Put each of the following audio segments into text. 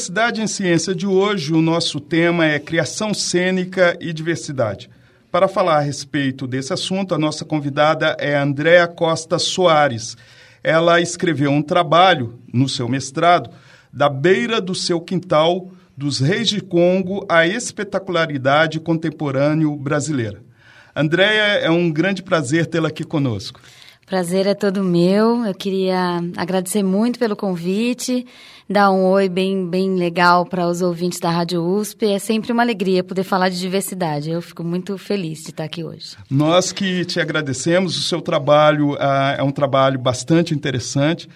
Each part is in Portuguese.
Diversidade em Ciência de hoje, o nosso tema é criação cênica e diversidade. Para falar a respeito desse assunto, a nossa convidada é Andréa Costa Soares. Ela escreveu um trabalho no seu mestrado, Da Beira do Seu Quintal, dos Reis de Congo à Espetacularidade Contemporâneo Brasileira. Andréia, é um grande prazer tê-la aqui conosco. Prazer é todo meu. Eu queria agradecer muito pelo convite, dar um oi bem, bem legal para os ouvintes da Rádio USP. É sempre uma alegria poder falar de diversidade. Eu fico muito feliz de estar aqui hoje. Nós que te agradecemos. O seu trabalho ah, é um trabalho bastante interessante.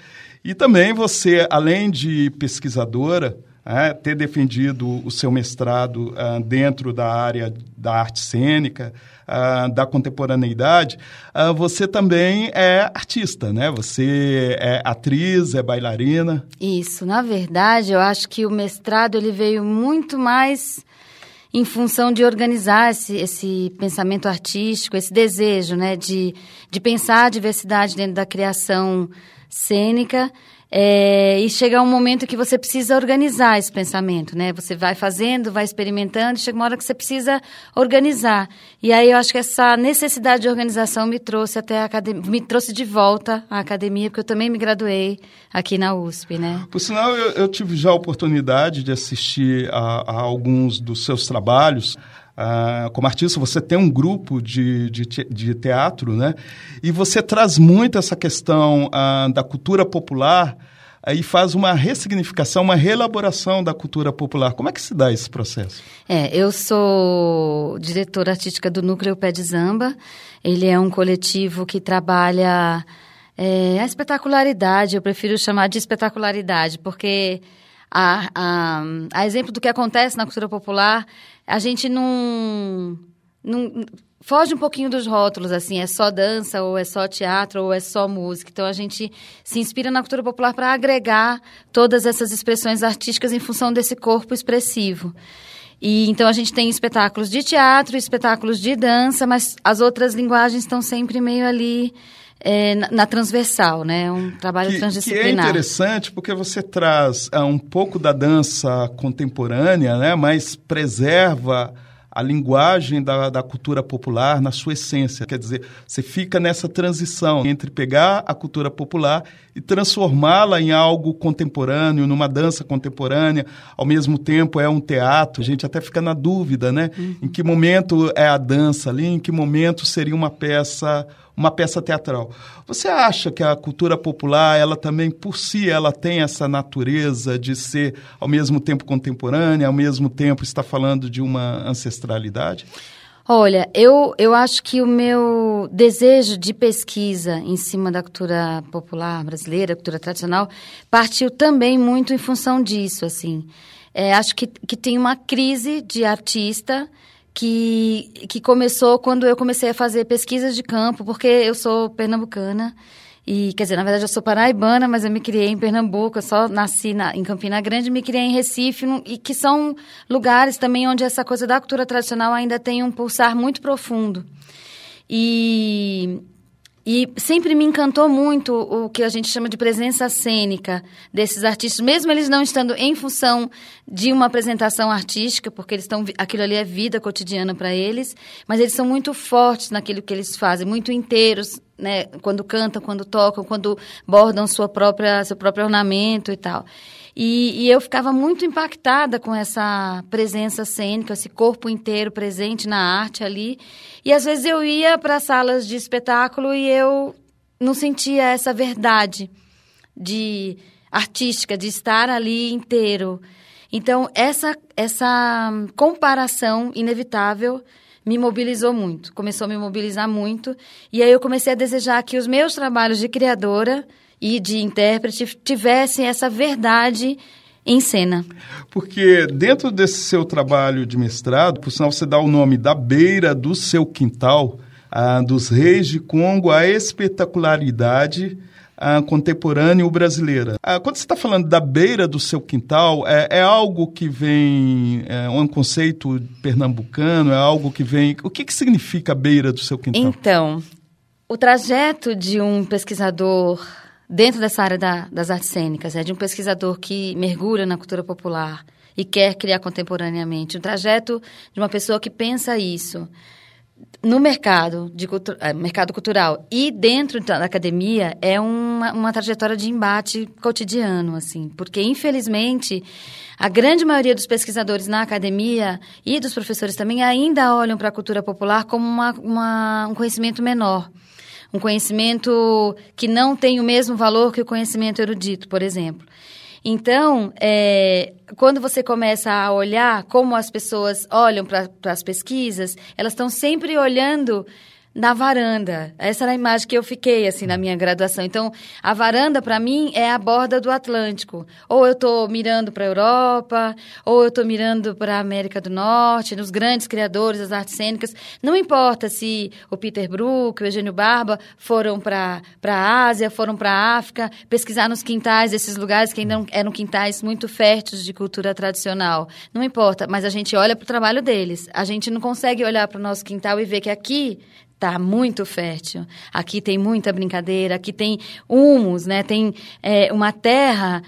E também você, além de pesquisadora, é, ter defendido o seu mestrado uh, dentro da área da arte cênica, uh, da contemporaneidade, uh, você também é artista, né? Você é atriz, é bailarina. Isso, na verdade, eu acho que o mestrado ele veio muito mais em função de organizar esse, esse pensamento artístico, esse desejo, né, de, de pensar a diversidade dentro da criação cênica é, e chega um momento que você precisa organizar esse pensamento, né? Você vai fazendo, vai experimentando, chega uma hora que você precisa organizar. E aí eu acho que essa necessidade de organização me trouxe até a academia, me trouxe de volta à academia, porque eu também me graduei aqui na USP, né? Por sinal, eu, eu tive já a oportunidade de assistir a, a alguns dos seus trabalhos. Uh, como artista, você tem um grupo de, de, de, teatro, né? E você traz muito essa questão uh, da cultura popular e faz uma ressignificação, uma reelaboração da cultura popular. Como é que se dá esse processo? É, eu sou diretora artística do Núcleo Pé de Zamba. Ele é um coletivo que trabalha é, a espetacularidade, eu prefiro chamar de espetacularidade, porque a, a, a exemplo do que acontece na cultura popular, a gente não, não foge um pouquinho dos rótulos, assim, é só dança, ou é só teatro, ou é só música. Então a gente se inspira na cultura popular para agregar todas essas expressões artísticas em função desse corpo expressivo. E então a gente tem espetáculos de teatro, espetáculos de dança, mas as outras linguagens estão sempre meio ali é, na, na, transversal, né? Um trabalho que, transdisciplinar. Que é interessante porque você traz é, um pouco da dança contemporânea, né? Mas preserva a linguagem da, da cultura popular na sua essência. Quer dizer, você fica nessa transição entre pegar a cultura popular e transformá-la em algo contemporâneo, numa dança contemporânea, ao mesmo tempo é um teatro. A gente até fica na dúvida, né? Uhum. Em que momento é a dança ali, em que momento seria uma peça uma peça teatral. Você acha que a cultura popular, ela também por si, ela tem essa natureza de ser ao mesmo tempo contemporânea, ao mesmo tempo está falando de uma ancestralidade? Olha, eu, eu acho que o meu desejo de pesquisa em cima da cultura popular brasileira, cultura tradicional, partiu também muito em função disso, assim. É, acho que, que tem uma crise de artista que, que começou quando eu comecei a fazer pesquisas de campo, porque eu sou pernambucana. E, quer dizer, na verdade eu sou paraibana, mas eu me criei em Pernambuco, eu só nasci na, em Campina Grande, me criei em Recife, e que são lugares também onde essa coisa da cultura tradicional ainda tem um pulsar muito profundo. E, e sempre me encantou muito o que a gente chama de presença cênica desses artistas, mesmo eles não estando em função de uma apresentação artística, porque eles estão aquilo ali é vida cotidiana para eles, mas eles são muito fortes naquilo que eles fazem, muito inteiros, né, quando cantam, quando tocam, quando bordam sua própria seu próprio ornamento e tal. E, e, eu ficava muito impactada com essa presença cênica, esse corpo inteiro presente na arte ali. E às vezes eu ia para salas de espetáculo e eu não sentia essa verdade de artística, de estar ali inteiro. Então, essa, essa comparação inevitável me mobilizou muito, começou a me mobilizar muito. E aí eu comecei a desejar que os meus trabalhos de criadora e de intérprete tivessem essa verdade em cena. Porque dentro desse seu trabalho de mestrado, por sinal você dá o nome da beira do seu quintal, ah, dos reis de Congo, a espetacularidade ah, contemporânea brasileira. Ah, quando você está falando da beira do seu quintal, é, é algo que vem, é um conceito pernambucano, é algo que vem... O que, que significa a beira do seu quintal? Então, o trajeto de um pesquisador dentro dessa área da, das artes cênicas, é de um pesquisador que mergulha na cultura popular e quer criar contemporaneamente, um trajeto de uma pessoa que pensa isso no mercado, de cultu eh, mercado cultural e dentro da academia é uma, uma trajetória de embate cotidiano, assim, porque infelizmente a grande maioria dos pesquisadores na academia e dos professores também ainda olham para a cultura popular como uma, uma, um conhecimento menor. Um conhecimento que não tem o mesmo valor que o conhecimento erudito, por exemplo. Então, é, quando você começa a olhar como as pessoas olham para as pesquisas, elas estão sempre olhando na varanda. Essa era a imagem que eu fiquei, assim, na minha graduação. Então, a varanda, para mim, é a borda do Atlântico. Ou eu estou mirando para a Europa, ou eu estou mirando para a América do Norte, nos grandes criadores das artes cênicas. Não importa se o Peter Brook, o Eugênio Barba foram para a Ásia, foram para a África, pesquisar nos quintais desses lugares que ainda eram quintais muito férteis de cultura tradicional. Não importa, mas a gente olha para o trabalho deles. A gente não consegue olhar para o nosso quintal e ver que aqui está muito fértil. Aqui tem muita brincadeira, aqui tem humus, né? Tem é, uma terra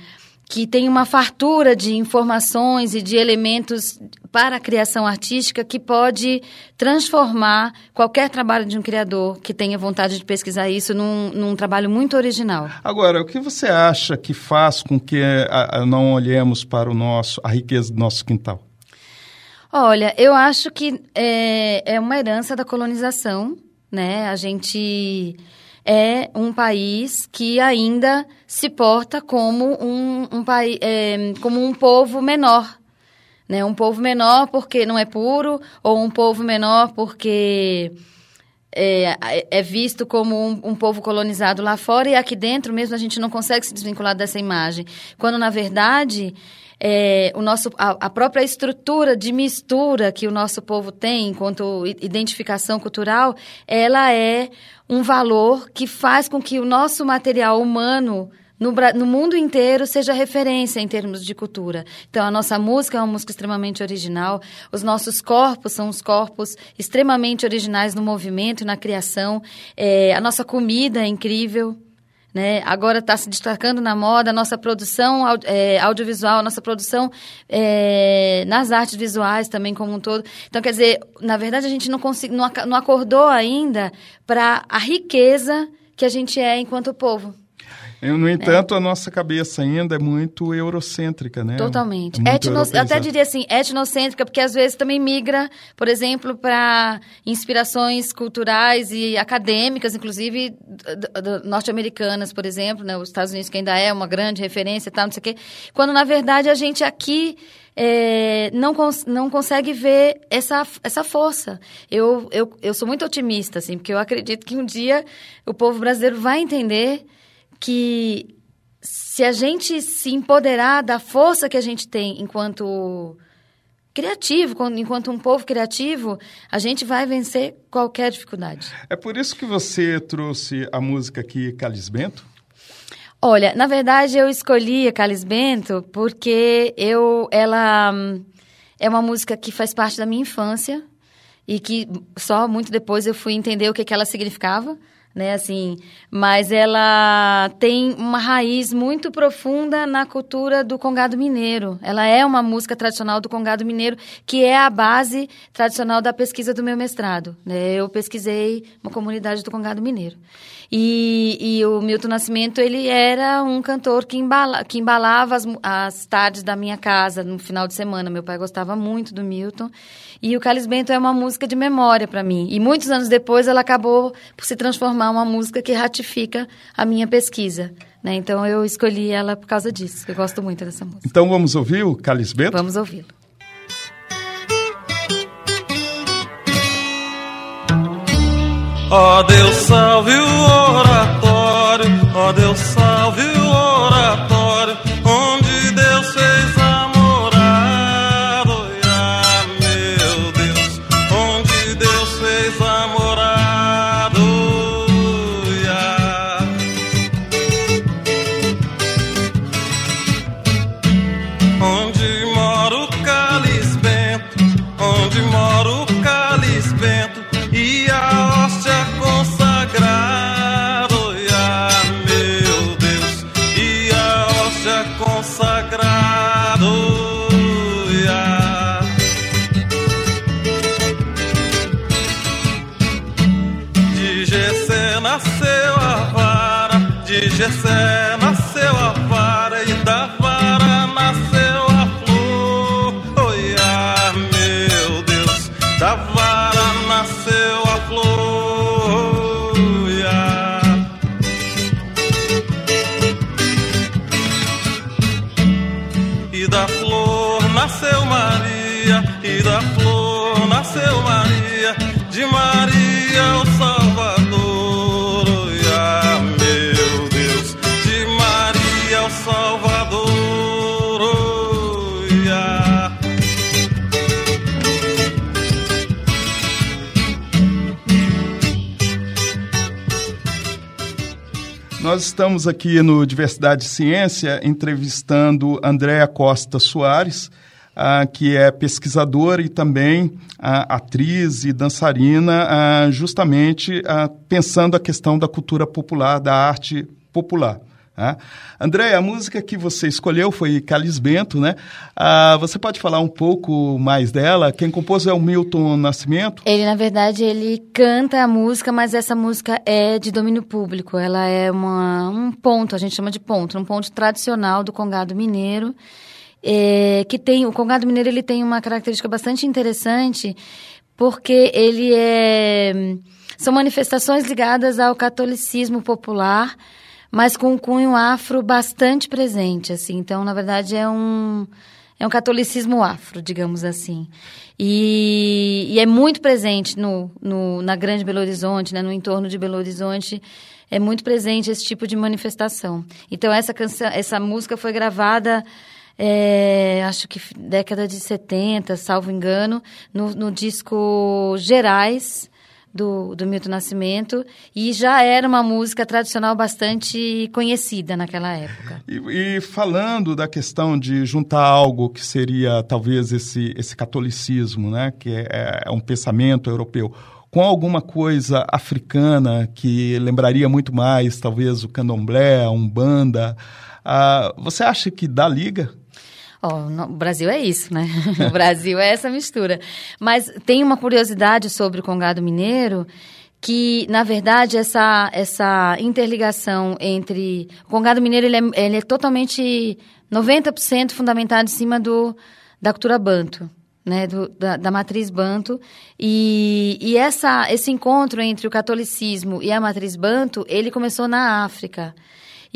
que tem uma fartura de informações e de elementos para a criação artística que pode transformar qualquer trabalho de um criador que tenha vontade de pesquisar isso num, num trabalho muito original. Agora, o que você acha que faz com que a, a não olhemos para o nosso, a riqueza do nosso quintal? Olha, eu acho que é, é uma herança da colonização, né? A gente é um país que ainda se porta como um, um país, é, como um povo menor, né? Um povo menor porque não é puro ou um povo menor porque é, é visto como um, um, povo colonizado lá fora e aqui dentro mesmo a gente não consegue se desvincular dessa imagem, quando na verdade é, o nosso, a, a, própria estrutura de mistura que o nosso povo tem enquanto identificação cultural, ela é um valor que faz com que o nosso material humano no, no, mundo inteiro seja referência em termos de cultura. Então, a nossa música é uma música extremamente original, os nossos corpos são os corpos extremamente originais no movimento e na criação, é, a nossa comida é incrível. Né? Agora está se destacando na moda nossa produção é, audiovisual, nossa produção é, nas artes visuais também como um todo. Então, quer dizer, na verdade, a gente não, consegui, não acordou ainda para a riqueza que a gente é enquanto povo. No entanto, é. a nossa cabeça ainda é muito eurocêntrica, né? Totalmente. É Etno, até diria assim, etnocêntrica, porque às vezes também migra, por exemplo, para inspirações culturais e acadêmicas, inclusive norte-americanas, por exemplo, né? Os Estados Unidos, que ainda é uma grande referência e tal, não sei o quê. Quando, na verdade, a gente aqui... É, não, cons não consegue ver essa, essa força. Eu, eu, eu sou muito otimista, assim, porque eu acredito que um dia o povo brasileiro vai entender que se a gente se empoderar da força que a gente tem enquanto criativo, enquanto um povo criativo, a gente vai vencer qualquer dificuldade. É por isso que você trouxe a música aqui, Calis Bento? Olha, na verdade eu escolhi a Calis Bento porque eu, ela hum, é uma música que faz parte da minha infância e que só muito depois eu fui entender o que, que ela significava né, assim, mas ela tem uma raiz muito profunda na cultura do congado mineiro. Ela é uma música tradicional do congado mineiro, que é a base tradicional da pesquisa do meu mestrado. Né? Eu pesquisei uma comunidade do congado mineiro. E, e o Milton Nascimento, ele era um cantor que, embala, que embalava as, as tardes da minha casa no final de semana. Meu pai gostava muito do Milton. E o Calis Bento é uma música de memória para mim. E muitos anos depois ela acabou por se transformar uma música que ratifica a minha pesquisa. Né? Então eu escolhi ela por causa disso. Eu gosto muito dessa música. Então vamos ouvir o Calis Bento? Vamos ouvi-lo. Ó oh, Deus salve o oratório, ó oh, Deus salve estamos aqui no Diversidade e Ciência entrevistando Andréa Costa Soares, uh, que é pesquisadora e também uh, atriz e dançarina, uh, justamente pensando a questão da cultura popular, da arte popular. Né? André, a música que você escolheu foi Calis Bento, né? Ah, você pode falar um pouco mais dela? Quem compôs é o Milton Nascimento? Ele, na verdade, ele canta a música, mas essa música é de domínio público. Ela é uma, um ponto, a gente chama de ponto, um ponto tradicional do Congado Mineiro. É, que tem o Congado Mineiro ele tem uma característica bastante interessante porque ele é são manifestações ligadas ao catolicismo popular mas com um cunho afro bastante presente, assim. Então, na verdade, é um é um catolicismo afro, digamos assim. E, e é muito presente no, no, na Grande Belo Horizonte, né, no entorno de Belo Horizonte, é muito presente esse tipo de manifestação. Então, essa, canção, essa música foi gravada, é, acho que década de 70, salvo engano, no, no disco Gerais, do, do Milton Nascimento e já era uma música tradicional bastante conhecida naquela época. E, e, falando da questão de juntar algo que seria talvez esse, esse catolicismo, né, que é, é um pensamento europeu, com alguma coisa africana que lembraria muito mais, talvez o candomblé, a umbanda, uh, você acha que dá liga? Oh, no, o Brasil é isso, né? o Brasil é essa mistura. Mas tem uma curiosidade sobre o Congado Mineiro que, na verdade, essa, essa interligação entre... O Congado Mineiro ele é, ele é totalmente 90% fundamentado em cima do, da cultura banto. Né, do, da, da, matriz banto e, e essa, esse encontro entre o catolicismo e a matriz banto ele começou na África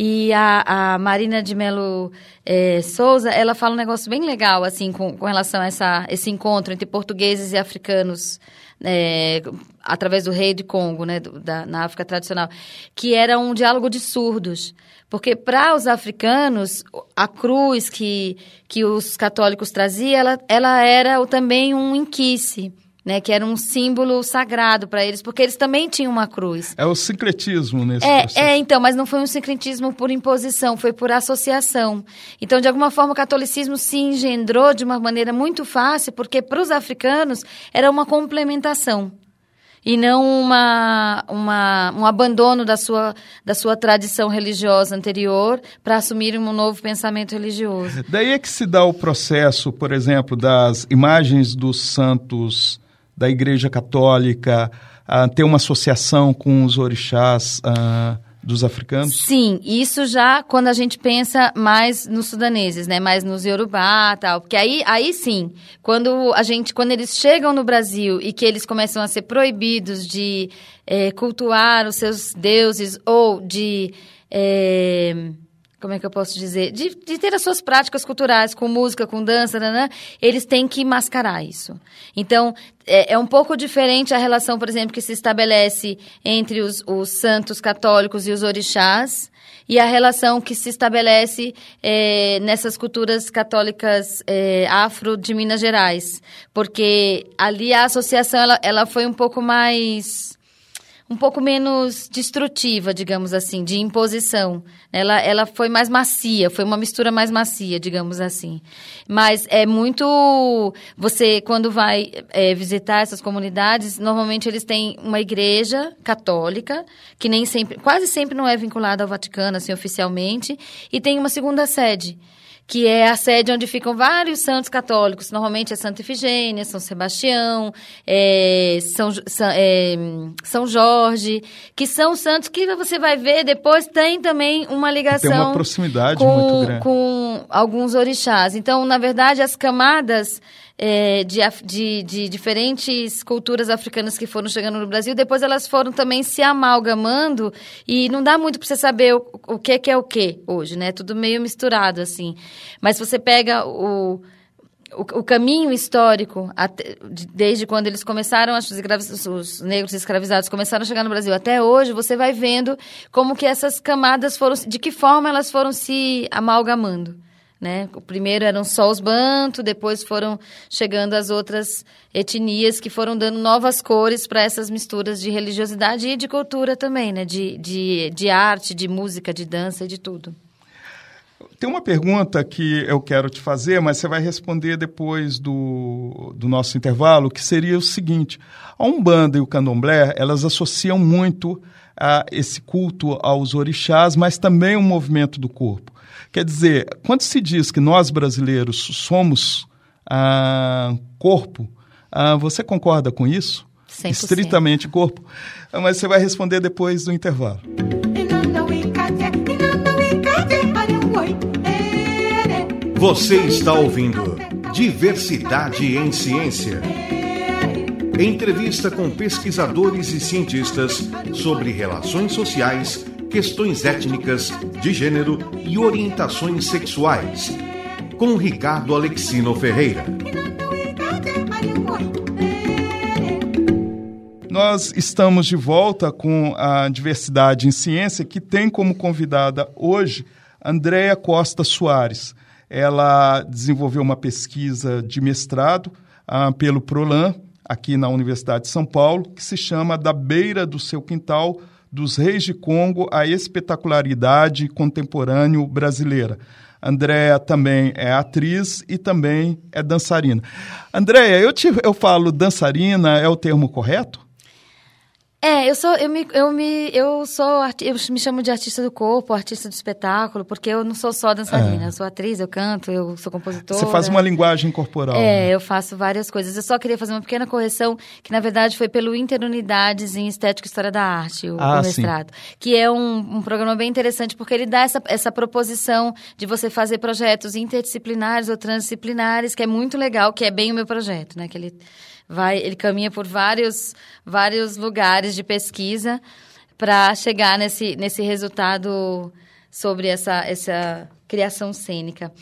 e a, a Marina de Melo é, Souza, ela fala um negócio bem legal, assim, com, com relação a essa, esse encontro entre portugueses e africanos, é, através do rei de Congo, né, da, na África tradicional, que era um diálogo de surdos. Porque para os africanos, a cruz que, que os católicos traziam, ela, ela era também um inquice né, que era um símbolo sagrado para eles, porque eles também tinham uma cruz. É o sincretismo nesse é, processo. É, então, mas não foi um sincretismo por imposição, foi por associação. Então, de alguma forma, o catolicismo se engendrou de uma maneira muito fácil, porque para os africanos era uma complementação e não uma, uma, um abandono da sua, da sua tradição religiosa anterior para assumir um novo pensamento religioso. Daí é que se dá o processo, por exemplo, das imagens dos santos da Igreja Católica uh, ter uma associação com os orixás uh, dos africanos? Sim, isso já quando a gente pensa mais nos sudaneses, né, mais nos Yorubá, tal, porque aí, aí sim, quando a gente, quando eles chegam no Brasil e que eles começam a ser proibidos de é, cultuar os seus deuses ou de é, como é que eu posso dizer, de, de, ter as suas práticas culturais, com música, com dança, né, eles têm que mascarar isso. Então, é, é, um pouco diferente a relação, por exemplo, que se estabelece entre os, os santos católicos e os orixás, e a relação que se estabelece é, nessas culturas católicas é, afro de Minas Gerais. Porque ali a associação ela, ela foi um pouco mais um pouco menos destrutiva, digamos assim, de imposição. Ela, ela foi mais macia, foi uma mistura mais macia, digamos assim. Mas é muito. Você, quando vai é, visitar essas comunidades, normalmente eles têm uma igreja católica, que nem sempre, quase sempre não é vinculada ao Vaticano, assim, oficialmente, e tem uma segunda sede que é a sede onde ficam vários santos católicos. Normalmente é Santa Ifigênia, São Sebastião, é, São, é, São Jorge, que são santos que você vai ver depois tem também uma ligação. Tem uma proximidade com, muito grande. Com alguns orixás. Então, na verdade, as camadas é, de, de, de, diferentes culturas africanas que foram chegando no Brasil, depois elas foram também se amalgamando e não dá muito para você saber o, o que, que é o que hoje, né? Tudo meio misturado, assim. Mas você pega o o, o, caminho histórico, até, desde quando eles começaram, os, os negros escravizados começaram a chegar no Brasil até hoje, você vai vendo como que essas camadas foram, de que forma elas foram se amalgamando. Né? O primeiro eram só os bantos, depois foram chegando as outras etnias que foram dando novas cores para essas misturas de religiosidade e de cultura também, né? de, de, de arte, de música, de dança e de tudo. Tem uma pergunta que eu quero te fazer, mas você vai responder depois do, do nosso intervalo, que seria o seguinte: a Umbanda e o Candomblé, elas associam muito a esse culto aos orixás, mas também o movimento do corpo. Quer dizer, quando se diz que nós brasileiros somos ah, corpo, ah, você concorda com isso? 100%. Estritamente corpo. Mas você vai responder depois do intervalo. Você está ouvindo Diversidade em Ciência. Entrevista com pesquisadores e cientistas sobre relações sociais questões étnicas, de gênero e orientações sexuais. Com Ricardo Alexino Ferreira. Nós estamos de volta com a Diversidade em Ciência, que tem como convidada hoje Andréa Costa Soares. Ela desenvolveu uma pesquisa de mestrado ah, pelo PROLAN, aqui na Universidade de São Paulo, que se chama Da Beira do Seu Quintal dos Reis de Congo à espetacularidade contemporânea brasileira. Andréa também é atriz e também é dançarina. Andréa, eu, te, eu falo dançarina, é o termo correto? É, eu sou, eu me, eu me, eu sou, eu me chamo de artista do corpo, artista do espetáculo, porque eu não sou só dançarina, é. eu sou atriz, eu canto, eu sou compositora. Você faz uma linguagem corporal. É, né? eu faço várias coisas. Eu só queria fazer uma pequena correção, que na verdade foi pelo Interunidades em Estética e História da Arte, o, ah, o mestrado, sim. que é um, um programa bem interessante, porque ele dá essa, essa proposição de você fazer projetos interdisciplinares ou transdisciplinares, que é muito legal, que é bem o meu projeto, né, que ele vai, ele caminha por vários, vários lugares de pesquisa para chegar nesse, nesse resultado sobre essa, essa criação cênica.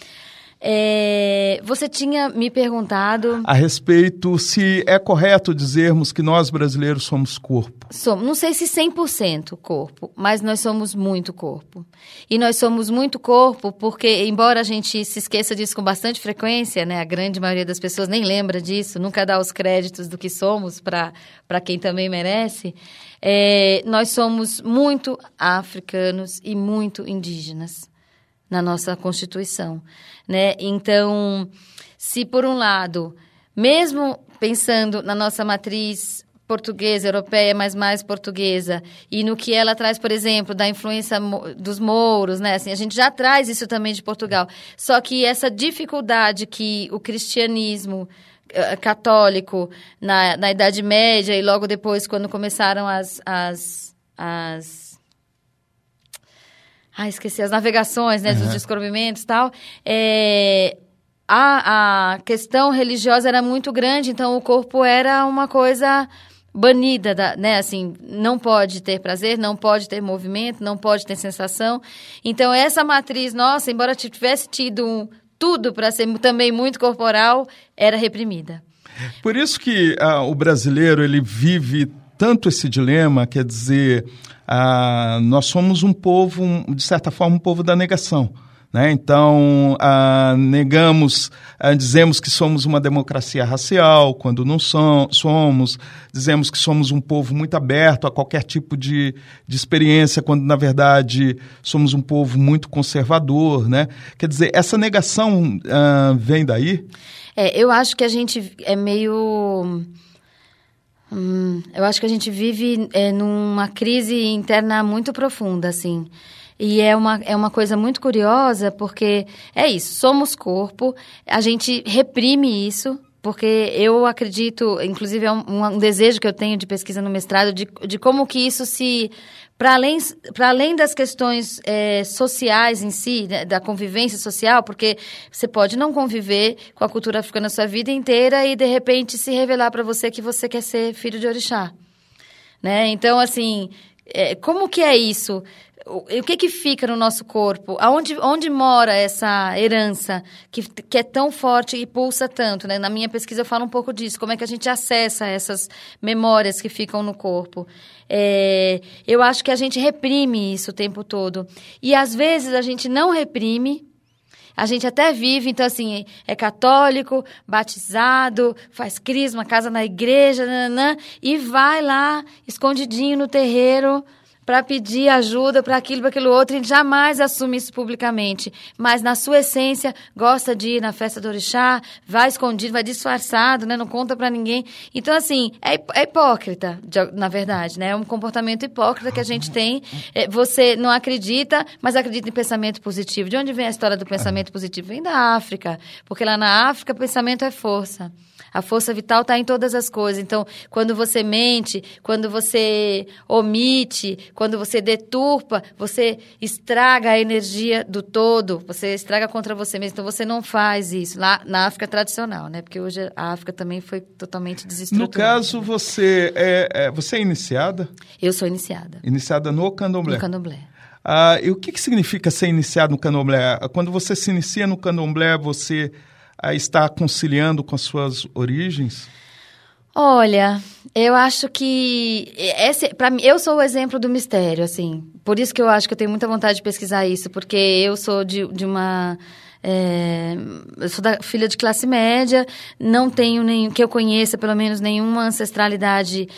É, você tinha me perguntado. A respeito se é correto dizermos que nós brasileiros somos corpo. Somos, não sei se 100% corpo, mas nós somos muito corpo. E nós somos muito corpo porque, embora a gente se esqueça disso com bastante frequência, né, a grande maioria das pessoas nem lembra disso, nunca dá os créditos do que somos para quem também merece, é, nós somos muito africanos e muito indígenas na nossa Constituição, né? Então, se por um lado, mesmo pensando na nossa matriz portuguesa, europeia, mas mais portuguesa, e no que ela traz, por exemplo, da influência dos mouros, né? Assim, a gente já traz isso também de Portugal. Só que essa dificuldade que o cristianismo eh, católico na, na Idade Média e logo depois, quando começaram as, as, as ah, esqueci, as navegações, né, uhum. dos descobrimentos e tal, é, a, a questão religiosa era muito grande, então o corpo era uma coisa banida, da, né? Assim, não pode ter prazer, não pode ter movimento, não pode ter sensação. Então, essa matriz nossa, embora tivesse tido um, tudo para ser também muito corporal, era reprimida. Por isso que ah, o brasileiro ele vive tanto esse dilema, quer dizer, ah, nós somos um povo, de certa forma, um povo da negação. Né? Então, ah, negamos, ah, dizemos que somos uma democracia racial, quando não so somos, dizemos que somos um povo muito aberto a qualquer tipo de, de experiência, quando, na verdade, somos um povo muito conservador. Né? Quer dizer, essa negação ah, vem daí? É, eu acho que a gente é meio Hum, eu acho que a gente vive é, numa crise interna muito profunda, assim. E é uma, é uma coisa muito curiosa, porque é isso, somos corpo, a gente reprime isso, porque eu acredito, inclusive é um, um, desejo que eu tenho de pesquisa no mestrado, de, de como que isso se para além, além das questões é, sociais em si, né, da convivência social, porque você pode não conviver com a cultura africana a sua vida inteira e, de repente, se revelar para você que você quer ser filho de orixá. Né? Então, assim, é, como que é isso? O, que que fica no nosso corpo? Aonde, onde mora essa herança que, que é tão forte e pulsa tanto? Né? Na minha pesquisa eu falo um pouco disso, como é que a gente acessa essas memórias que ficam no corpo. É, eu acho que a gente reprime isso o tempo todo. E às vezes a gente não reprime, a gente até vive, então assim, é católico, batizado, faz crisma, casa na igreja, nananã, e vai lá, escondidinho no terreiro, para pedir ajuda para aquilo, para aquilo outro, e jamais assume isso publicamente. Mas, na sua essência, gosta de ir na festa do orixá, vai escondido, vai disfarçado, né? não conta para ninguém. Então, assim, é, é hipócrita, na verdade, né? É um comportamento hipócrita que a gente tem. É, você não acredita, mas acredita em pensamento positivo. De onde vem a história do pensamento positivo? Vem da África, porque lá na África, pensamento é força. A força vital está em todas as coisas. Então, quando você mente, quando você omite, quando você deturpa, você estraga a energia do todo, você estraga contra você mesmo. Então, você não faz isso lá na África tradicional, né? Porque hoje a África também foi totalmente desestruturada. No caso, você é, é, você é iniciada? Eu sou iniciada. Iniciada no candomblé? No candomblé. Ah, e o que, que significa ser iniciado no candomblé? Quando você se inicia no candomblé, você está conciliando com as suas origens? Olha, eu acho que esse, para mim, eu sou o exemplo do mistério, assim. Por isso que eu acho que eu tenho muita vontade de pesquisar isso, porque eu sou de, de uma é, eu sou da, filha de classe média, não tenho nem que eu conheça pelo menos nenhuma ancestralidade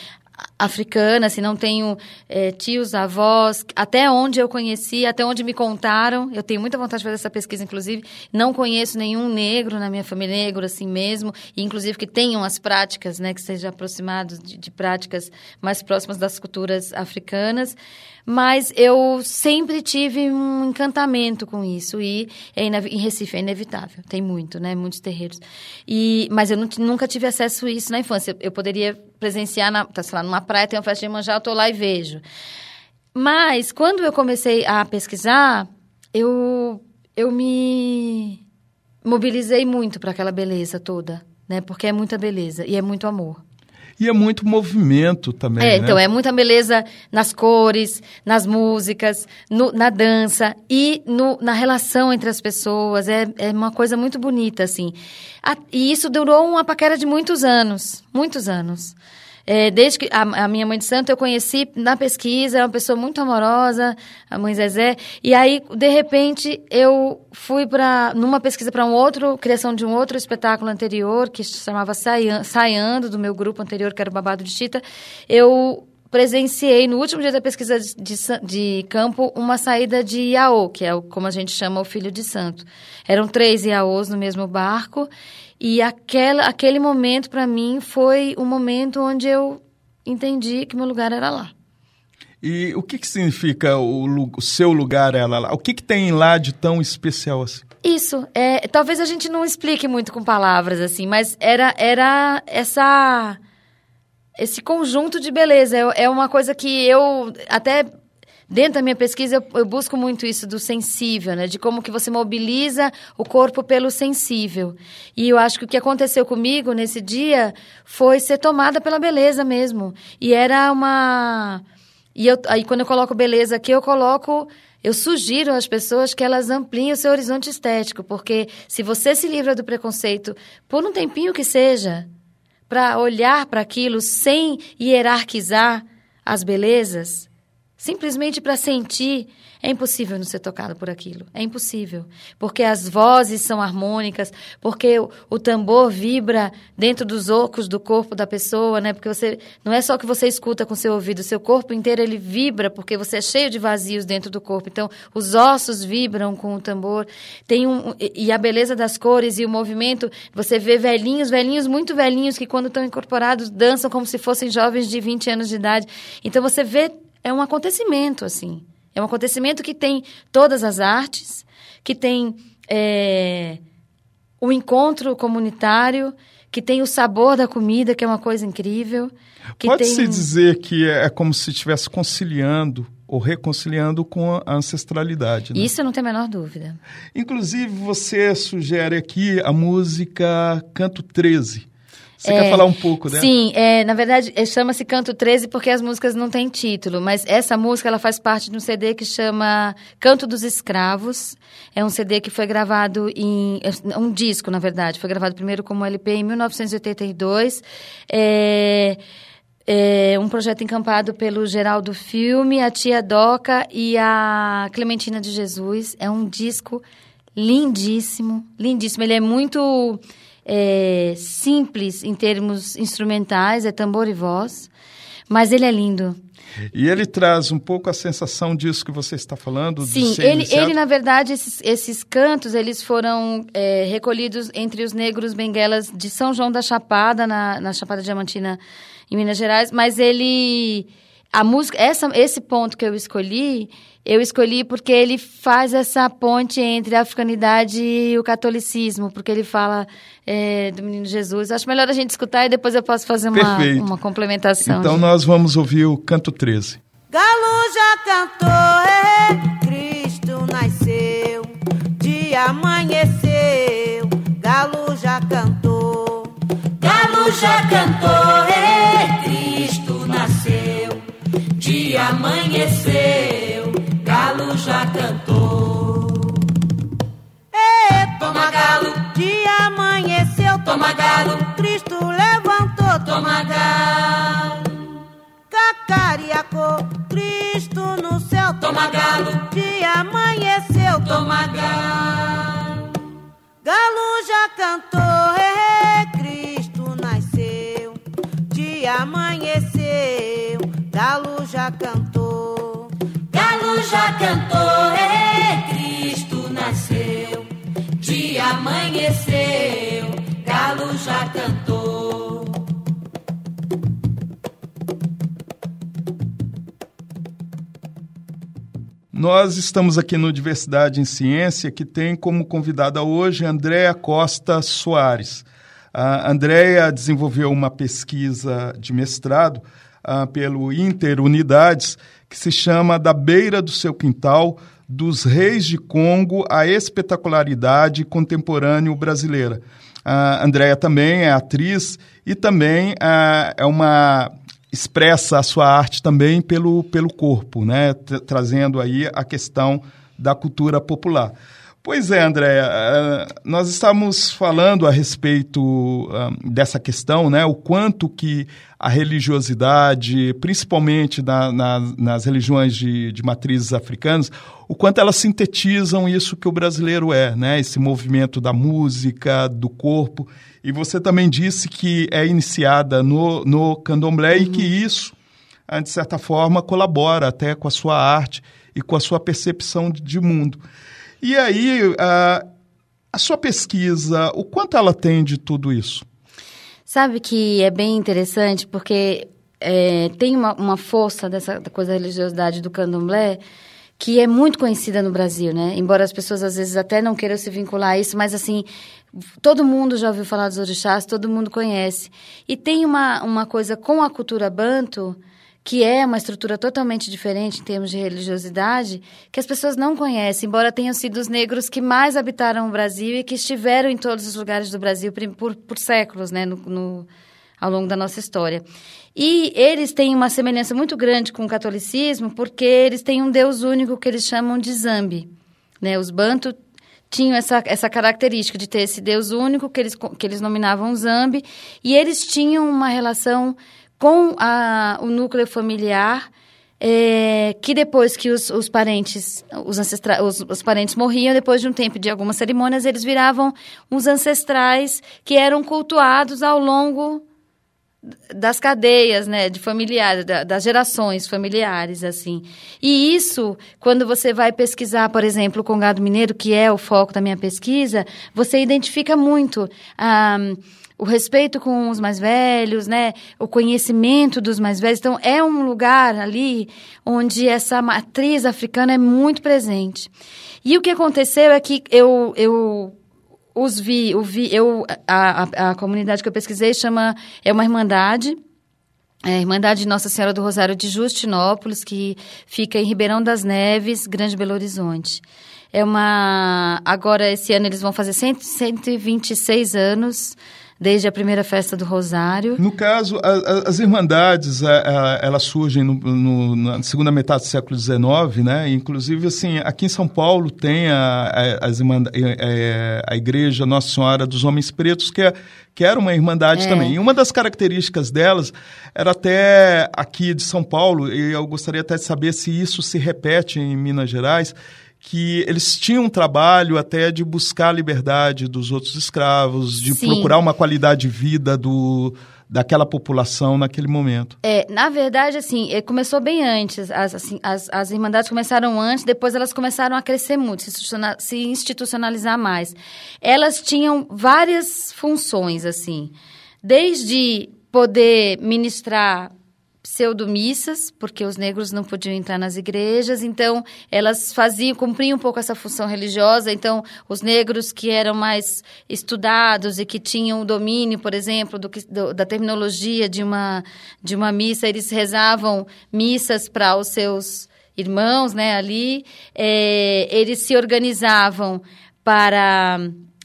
africana, assim, não tenho é, tios, avós, até onde eu conheci, até onde me contaram, eu tenho muita vontade de fazer essa pesquisa, inclusive, não conheço nenhum negro na minha família, negro assim mesmo, e inclusive que tenham as práticas, né, que sejam aproximados de, de práticas mais próximas das culturas africanas, mas eu sempre tive um encantamento com isso e é em Recife é inevitável, tem muito, né, muitos terreiros. E mas eu nunca tive acesso a isso na infância. Eu poderia presenciar na, tá, sei lá, numa praia tem uma festa de manjar, eu tô lá e vejo. Mas quando eu comecei a pesquisar, eu eu me mobilizei muito para aquela beleza toda, né? Porque é muita beleza e é muito amor. E é muito movimento também. É, né? então é muita beleza nas cores, nas músicas, no, na dança e no, na relação entre as pessoas. É, é uma coisa muito bonita, assim. A, e isso durou uma paquera de muitos anos muitos anos. É, desde que a, a, minha mãe de santo eu conheci na pesquisa, é uma pessoa muito amorosa, a mãe Zezé. E aí, de repente, eu fui para numa pesquisa para um outro, criação de um outro espetáculo anterior, que se chamava Saiando, do meu grupo anterior, que era o Babado de Chita. Eu presenciei no último dia da pesquisa de, de, campo uma saída de Iaô, que é como a gente chama o filho de santo. Eram três Iaôs no mesmo barco e aquela, aquele momento, para mim, foi o momento onde eu entendi que meu lugar era lá. E o que, que significa o, o seu lugar ela lá? O que, que tem lá de tão especial assim? Isso. É, talvez a gente não explique muito com palavras, assim, mas era, era essa esse conjunto de beleza. É, é uma coisa que eu até Dentro da minha pesquisa, eu, eu, busco muito isso do sensível, né? De como que você mobiliza o corpo pelo sensível. E eu acho que o que aconteceu comigo nesse dia foi ser tomada pela beleza mesmo. E era uma... E eu, aí, quando eu coloco beleza aqui, eu coloco... Eu sugiro às pessoas que elas ampliem o seu horizonte estético, porque se você se livra do preconceito por um tempinho que seja, para olhar para aquilo sem hierarquizar as belezas, simplesmente para sentir, é impossível não ser tocado por aquilo. É impossível. Porque as vozes são harmônicas, porque o, o, tambor vibra dentro dos ocos do corpo da pessoa, né? Porque você não é só que você escuta com seu ouvido, seu corpo inteiro ele vibra porque você é cheio de vazios dentro do corpo. Então, os ossos vibram com o tambor. Tem um e a beleza das cores e o movimento, você vê velhinhos, velhinhos muito velhinhos que quando estão incorporados dançam como se fossem jovens de 20 anos de idade. Então você vê é um acontecimento, assim. É um acontecimento que tem todas as artes, que tem é, o encontro comunitário, que tem o sabor da comida, que é uma coisa incrível. Pode-se tem... dizer que é como se estivesse conciliando ou reconciliando com a ancestralidade. Né? Isso não tem a menor dúvida. Inclusive, você sugere aqui a música Canto 13. Você é, quer falar um pouco dela? Sim, é, na verdade é, chama-se Canto 13 porque as músicas não têm título, mas essa música ela faz parte de um CD que chama Canto dos Escravos. É um CD que foi gravado em. É um disco, na verdade. Foi gravado primeiro como LP em 1982. É, é um projeto encampado pelo Geraldo Filme, a Tia Doca e a Clementina de Jesus. É um disco lindíssimo, lindíssimo. Ele é muito é, simples em termos instrumentais, é tambor e voz, mas ele é lindo. E ele traz um pouco a sensação disso que você está falando? Sim, ele, ele, na verdade, esses, esses cantos, eles foram é, recolhidos entre os negros benguelas de São João da Chapada, na, na Chapada Diamantina, em Minas Gerais, mas ele a música, essa, esse ponto que eu escolhi, eu escolhi porque ele faz essa ponte entre a africanidade e o catolicismo, porque ele fala é, do menino Jesus. Acho melhor a gente escutar e depois eu posso fazer uma, uma complementação. Então gente. nós vamos ouvir o canto 13. Galo já cantou, é, Cristo nasceu, dia amanheceu, Galo já cantou, Galo já cantou, é, dia amanheceu, galo já cantou. Ei, toma galo, dia amanheceu, toma galo, Cristo levantou, toma galo. Cacariacô, Cristo no céu, toma galo, dia amanheceu, toma galo. Galo. Já cantou, Cantou, é Cristo nasceu. Dia amanheceu, galo já cantou. Nós estamos aqui no Diversidade em Ciência, que tem como convidada hoje Andréa Costa Soares. A Andréa desenvolveu uma pesquisa de mestrado ah, pelo Interunidades, que se chama Da Beira do Seu Quintal, dos Reis de Congo, a espetacularidade contemporânea brasileira. A Andrea também é atriz e também ah, é uma expressa a sua arte também pelo, pelo corpo, né? trazendo aí a questão da cultura popular. Pois é, André, eh, nós estamos falando a respeito dessa questão, né? O quanto que a religiosidade, principalmente na, na, nas religiões de, de matrizes africanas, o quanto elas sintetizam isso que o brasileiro é, né? Esse movimento da música, do corpo. E você também disse que é iniciada no, no candomblé uhum. e que uhum. isso, de certa forma, colabora até com a sua arte e com a sua percepção de mundo. E aí, a, a sua pesquisa, o quanto ela tem de tudo isso? Sabe que é bem interessante, porque é, tem uma, uma força dessa coisa da religiosidade do candomblé que é muito conhecida no Brasil, né? Embora as pessoas às vezes até não queiram se vincular a isso, mas assim, todo mundo já ouviu falar dos orixás, todo mundo conhece. E tem uma, uma coisa com a cultura banto que é uma estrutura totalmente diferente em termos de religiosidade, que as pessoas não conhecem, embora tenham sido os negros que mais habitaram o Brasil e que estiveram em todos os lugares do Brasil por, por, séculos, né, no, no, ao longo da nossa história. E eles têm uma semelhança muito grande com o catolicismo, porque eles têm um Deus único que eles chamam de Zambi. Né? Os Bantu tinham essa, essa característica de ter esse Deus único que eles, que eles nominavam Zambi, e eles tinham uma relação com a, o núcleo familiar, é, que depois que os, os parentes, os, ancestra, os, os, parentes morriam, depois de um tempo de algumas cerimônias, eles viravam uns ancestrais que eram cultuados ao longo das cadeias, né, de familiares, da, das gerações familiares, assim. E isso, quando você vai pesquisar, por exemplo, o Congado Mineiro, que é o foco da minha pesquisa, você identifica muito. Ah, o respeito com os mais velhos, né? O conhecimento dos mais velhos. Então, é um lugar ali onde essa matriz africana é muito presente. E o que aconteceu é que eu, eu os vi, o vi eu, a, a, a comunidade que eu pesquisei chama, é uma irmandade, é a Irmandade Nossa Senhora do Rosário de Justinópolis, que fica em Ribeirão das Neves, Grande Belo Horizonte. É uma. Agora, esse ano, eles vão fazer 100, 126 anos desde a primeira festa do Rosário. No caso, a, a, as irmandades, a, elas surgem no, no, na segunda metade do século XIX, né? Inclusive, assim, aqui em São Paulo tem a, as irmandades, é, é, a Igreja Nossa Senhora dos Homens Pretos, que, é, que era uma irmandade é. também. E uma das características delas era até aqui de São Paulo, e eu gostaria até de saber se isso se repete em Minas Gerais, que eles tinham um trabalho até de buscar a liberdade dos outros escravos, de Sim. procurar uma qualidade de vida do, daquela população naquele momento. É, na verdade, assim, é, começou bem antes. As, assim, as, as irmandades começaram antes, depois elas começaram a crescer muito, se institucionalizar mais. Elas tinham várias funções, assim, desde poder ministrar pseudomissas, porque os negros não podiam entrar nas igrejas, então elas faziam, cumpriam um pouco essa função religiosa, então os negros que eram mais estudados e que tinham o domínio, por exemplo, do, do, da terminologia de uma, de uma missa, eles rezavam missas para os seus irmãos, né, ali, é, eles se organizavam para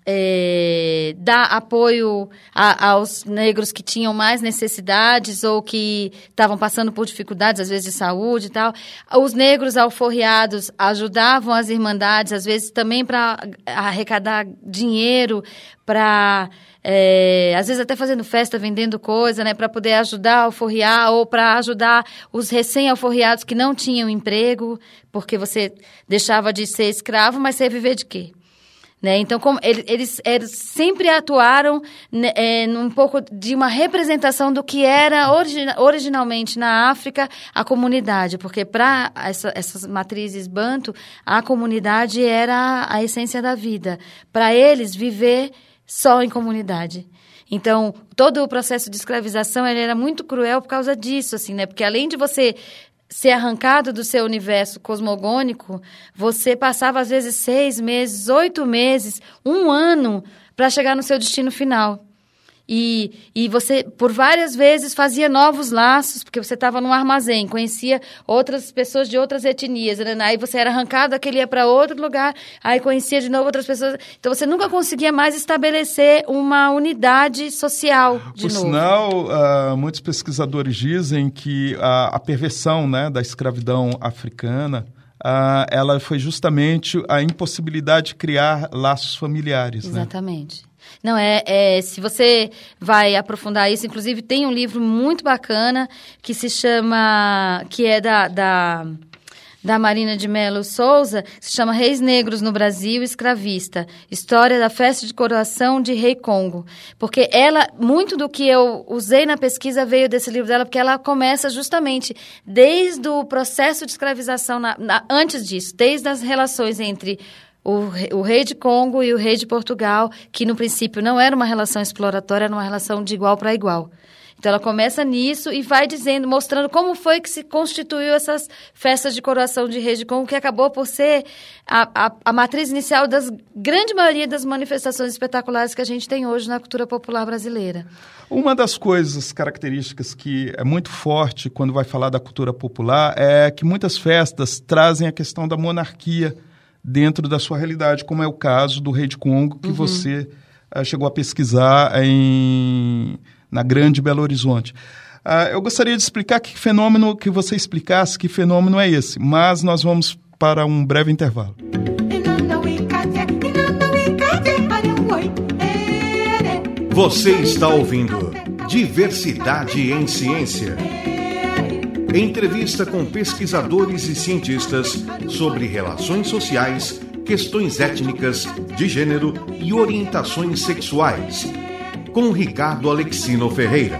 é, dar apoio a, aos negros que tinham mais necessidades ou que estavam passando por dificuldades, às vezes de saúde e tal. Os negros alforriados ajudavam as irmandades, às vezes também para arrecadar dinheiro, para é, às vezes até fazendo festa, vendendo coisa, né, para poder ajudar a alforriar ou para ajudar os recém-alforriados que não tinham emprego, porque você deixava de ser escravo, mas você ia viver de quê? Né? Então, como eles, eles sempre atuaram né, é, num pouco de uma representação do que era originalmente na África a comunidade, porque para essa, essas matrizes banto, a comunidade era a essência da vida. Para eles, viver só em comunidade. Então, todo o processo de escravização era muito cruel por causa disso, assim, né? Porque além de você ser arrancado do seu universo cosmogônico, você passava às vezes seis meses, oito meses, um ano para chegar no seu destino final. E, e você, por várias vezes, fazia novos laços, porque você estava num armazém, conhecia outras pessoas de outras etnias. Né? Aí você era arrancado, aquele ia para outro lugar, aí conhecia de novo outras pessoas. Então você nunca conseguia mais estabelecer uma unidade social de por novo. sinal, uh, muitos pesquisadores dizem que a, a perversão né, da escravidão africana Uh, ela foi justamente a impossibilidade de criar laços familiares. Né? Exatamente. Né? Não, é, é, se você vai aprofundar isso, inclusive tem um livro muito bacana que se chama, que é da, da, da Marina de Melo Souza, se chama Reis Negros no Brasil Escravista, História da Festa de Coroação de Rei Congo. Porque ela, muito do que eu usei na pesquisa veio desse livro dela, porque ela começa justamente desde o processo de escravização, na, na, antes disso, desde as relações entre o, o rei de Congo e o rei de Portugal, que no princípio não era uma relação exploratória, era uma relação de igual para igual. Então ela começa nisso e vai dizendo, mostrando como foi que se constituiu essas festas de coroação de rei de Congo, que acabou por ser a, a, a matriz inicial das grande maioria das manifestações espetaculares que a gente tem hoje na cultura popular brasileira. Uma das coisas características que é muito forte quando vai falar da cultura popular é que muitas festas trazem a questão da monarquia dentro da sua realidade, como é o caso do rei de Congo, que uhum. você uh, chegou a pesquisar em, na Grande Belo Horizonte. Uh, eu gostaria de explicar que fenômeno, que você explicasse que fenômeno é esse, mas nós vamos para um breve intervalo. Você está ouvindo Diversidade em Ciência. Entrevista com pesquisadores e cientistas sobre relações sociais, questões étnicas, de gênero e orientações sexuais. Com Ricardo Alexino Ferreira.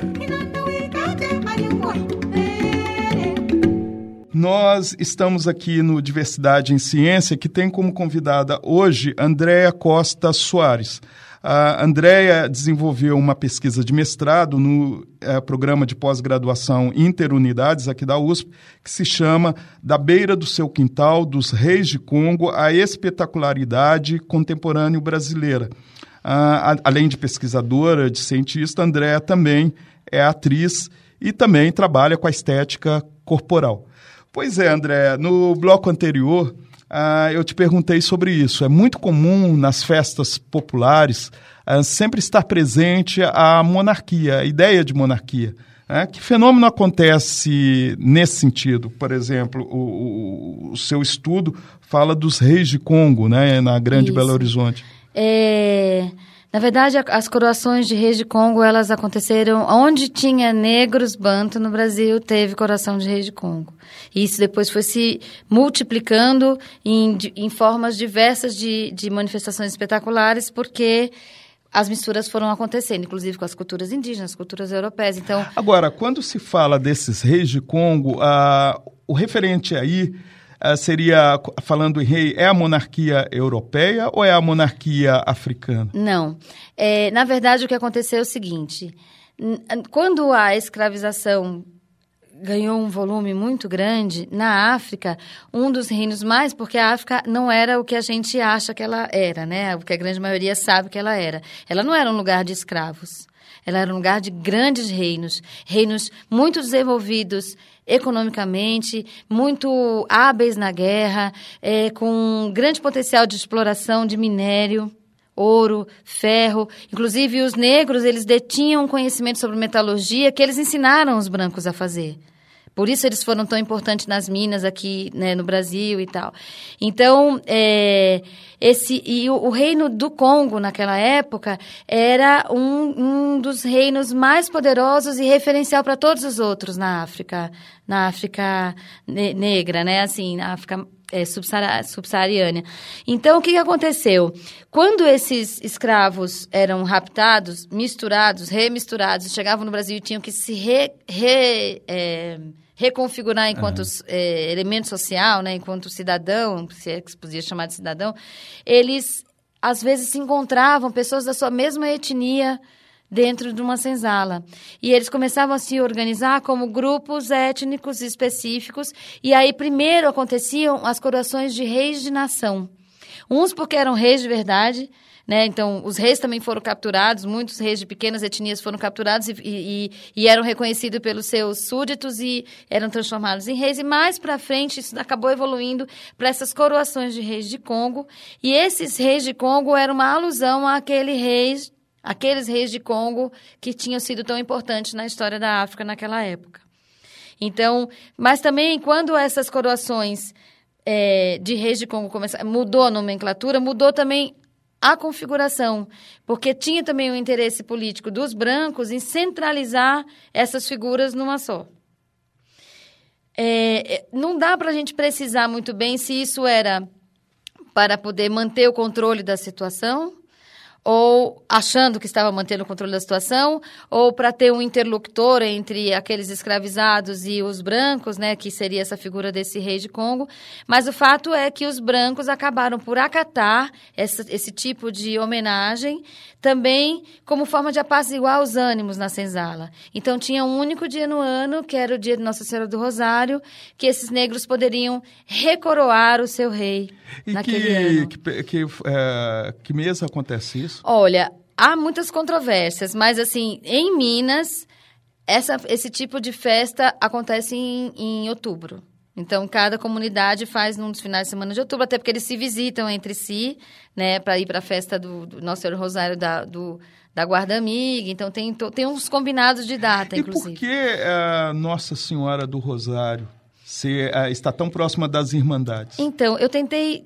Nós estamos aqui no Diversidade em Ciência, que tem como convidada hoje Andréa Costa Soares. A Andrea desenvolveu uma pesquisa de mestrado no é, programa de pós-graduação Interunidades aqui da USP, que se chama Da Beira do Seu Quintal, dos Reis de Congo, a Espetacularidade Contemporânea Brasileira. Além de pesquisadora, de cientista, Andréa também é atriz e também trabalha com a estética corporal. Pois é, André, no bloco anterior ah, eu te perguntei sobre isso. É muito comum nas festas populares ah, sempre estar presente a monarquia, a ideia de monarquia. É, que fenômeno acontece nesse sentido? Por exemplo, o, o, o, seu estudo fala dos reis de Congo, né, na Grande Isso. Belo Horizonte. É, na verdade, as coroações de reis de Congo, elas aconteceram onde tinha negros banto no Brasil, teve coroação de reis de Congo. E isso depois foi se multiplicando em, em formas diversas de, de manifestações espetaculares, porque as misturas foram acontecendo, inclusive com as culturas indígenas, culturas europeias. Então, agora, quando se fala desses reis de Congo, uh, o referente aí seria, falando em rei, é a monarquia europeia ou é a monarquia africana? Não. É, na verdade, o que aconteceu é o seguinte: quando a escravização ganhou um volume muito grande na África, um dos reinos mais, porque a África não era o que a gente acha que ela era, né? O que a grande maioria sabe que ela era. Ela não era um lugar de escravos. Ela era um lugar de grandes reinos, reinos muito desenvolvidos economicamente, muito hábeis na guerra, é, com grande potencial de exploração de minério ouro, ferro. Inclusive, os negros, eles detinham conhecimento sobre metalurgia que eles ensinaram os brancos a fazer. Por isso eles foram tão importantes nas minas aqui né, no Brasil e tal. Então, é, esse e o, o, reino do Congo naquela época era um, um dos reinos mais poderosos e referencial para todos os outros na África, na África ne negra, né? Assim, na África é, subsaariana. Então, o que, que aconteceu? Quando esses escravos eram raptados, misturados, remisturados, chegavam no Brasil e tinham que se re, re é, reconfigurar enquanto uhum. é, elemento social, né, enquanto cidadão, se é que se podia chamar de cidadão, eles às vezes se encontravam pessoas da sua mesma etnia dentro de uma senzala. E eles começavam a se organizar como grupos étnicos específicos, e aí primeiro aconteciam as coroações de reis de nação. Uns porque eram reis de verdade, né? Então, os reis também foram capturados, muitos reis de pequenas etnias foram capturados e, e, e eram reconhecidos pelos seus súditos e eram transformados em reis. E mais para frente, isso acabou evoluindo para essas coroações de reis de Congo. E esses reis de Congo eram uma alusão àquele reis, aqueles reis de Congo que tinham sido tão importantes na história da África naquela época. Então, mas também quando essas coroações é, de reis de Congo começaram, mudou a nomenclatura, mudou também a configuração, porque tinha também o interesse político dos brancos em centralizar essas figuras numa só. É, é não dá para a gente precisar muito bem se isso era para poder manter o controle da situação ou achando que estava mantendo o controle da situação, ou para ter um interlocutor entre aqueles escravizados e os brancos, né, que seria essa figura desse rei de Congo. Mas o fato é que os brancos acabaram por acatar essa, esse tipo de homenagem, também como forma de apaziguar os ânimos na senzala. Então tinha um único dia no ano, que era o dia de Nossa Senhora do Rosário, que esses negros poderiam recoroar o seu rei e naquele que, ano. Que, que, é, que mês acontece isso? Olha, há muitas controvérsias, mas assim, em Minas, essa, esse tipo de festa acontece em, em outubro. Então, cada comunidade faz num dos finais de semana de outubro, até porque eles se visitam entre si, né, para ir para a festa do, do, Nosso Senhor Rosário da, do, da Guarda Amiga. Então, tem, tem uns combinados de data, e inclusive. E por que uh, Nossa Senhora do Rosário se, uh, está tão próxima das Irmandades? Então, eu tentei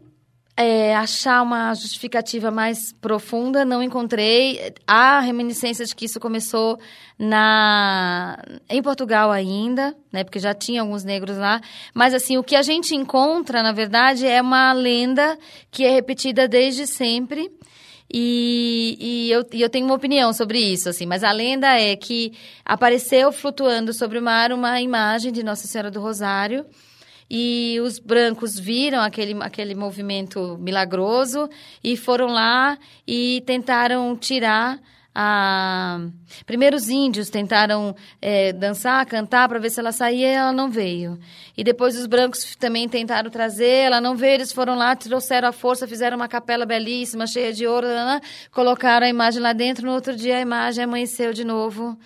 é, achar uma justificativa mais profunda, não encontrei. Há reminiscências de que isso começou na em Portugal ainda, né? Porque já tinha alguns negros lá. Mas assim, o que a gente encontra, na verdade, é uma lenda que é repetida desde sempre. E, e, eu, e eu tenho uma opinião sobre isso, assim, mas a lenda é que apareceu flutuando sobre o mar uma imagem de Nossa Senhora do Rosário e os brancos viram aquele, aquele movimento milagroso e foram lá e tentaram tirar a... Primeiro os índios tentaram é, dançar, cantar para ver se ela saía e ela não veio. E depois os brancos também tentaram trazer, ela não veio, eles foram lá, trouxeram a força, fizeram uma capela belíssima, cheia de ouro, colocaram a imagem lá dentro, no outro dia a imagem amanheceu de novo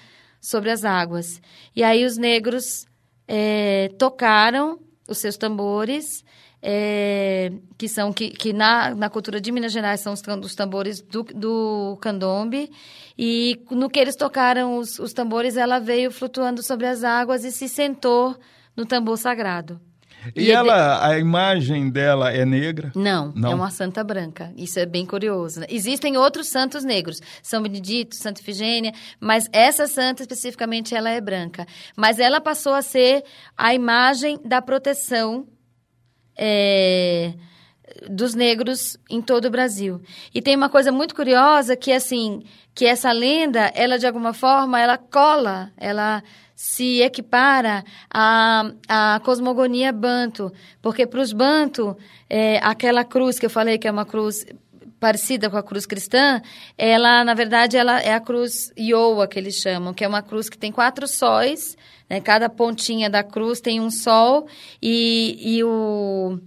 sobre as águas. E aí os negros é, tocaram os seus tambores, é, que são que, que na, na cultura de Minas Gerais são os, os tambores do, do candombe. E no que eles tocaram os, os tambores, ela veio flutuando sobre as águas e se sentou no tambor sagrado. E, e ela, a imagem dela é negra? Não, Não, é uma santa branca. Isso é bem curioso. Né? Existem outros santos negros, São Benedito, Santa Ifigênia, mas essa santa especificamente ela é branca. Mas ela passou a ser a imagem da proteção é, dos negros em todo o Brasil. E tem uma coisa muito curiosa que assim, que essa lenda, ela de alguma forma, ela cola, ela se equipara à, à cosmogonia banto, porque para os banto, é, aquela cruz que eu falei que é uma cruz parecida com a cruz cristã, ela, na verdade, ela é a cruz Iowa, que eles chamam, que é uma cruz que tem quatro sóis, né? cada pontinha da cruz tem um sol, e, e o